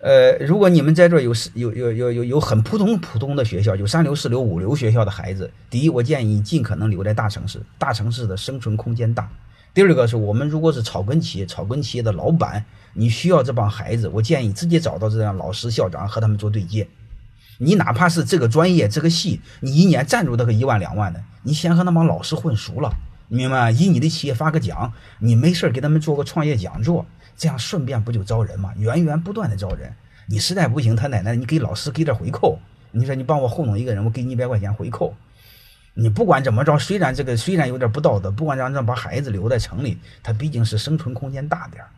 呃，如果你们在这有有有有有有很普通普通的学校，有三流四流五流学校的孩子，第一，我建议你尽可能留在大城市，大城市的生存空间大。第二个是我们如果是草根企业，草根企业的老板，你需要这帮孩子，我建议直接找到这样老师、校长和他们做对接。你哪怕是这个专业、这个系，你一年赞助他个一万两万的，你先和那帮老师混熟了，明白？以你的企业发个奖，你没事给他们做个创业讲座，这样顺便不就招人吗？源源不断的招人。你实在不行，他奶奶，你给老师给点回扣。你说你帮我糊弄一个人，我给你一百块钱回扣。你不管怎么着，虽然这个虽然有点不道德，不管让让把孩子留在城里，他毕竟是生存空间大点儿。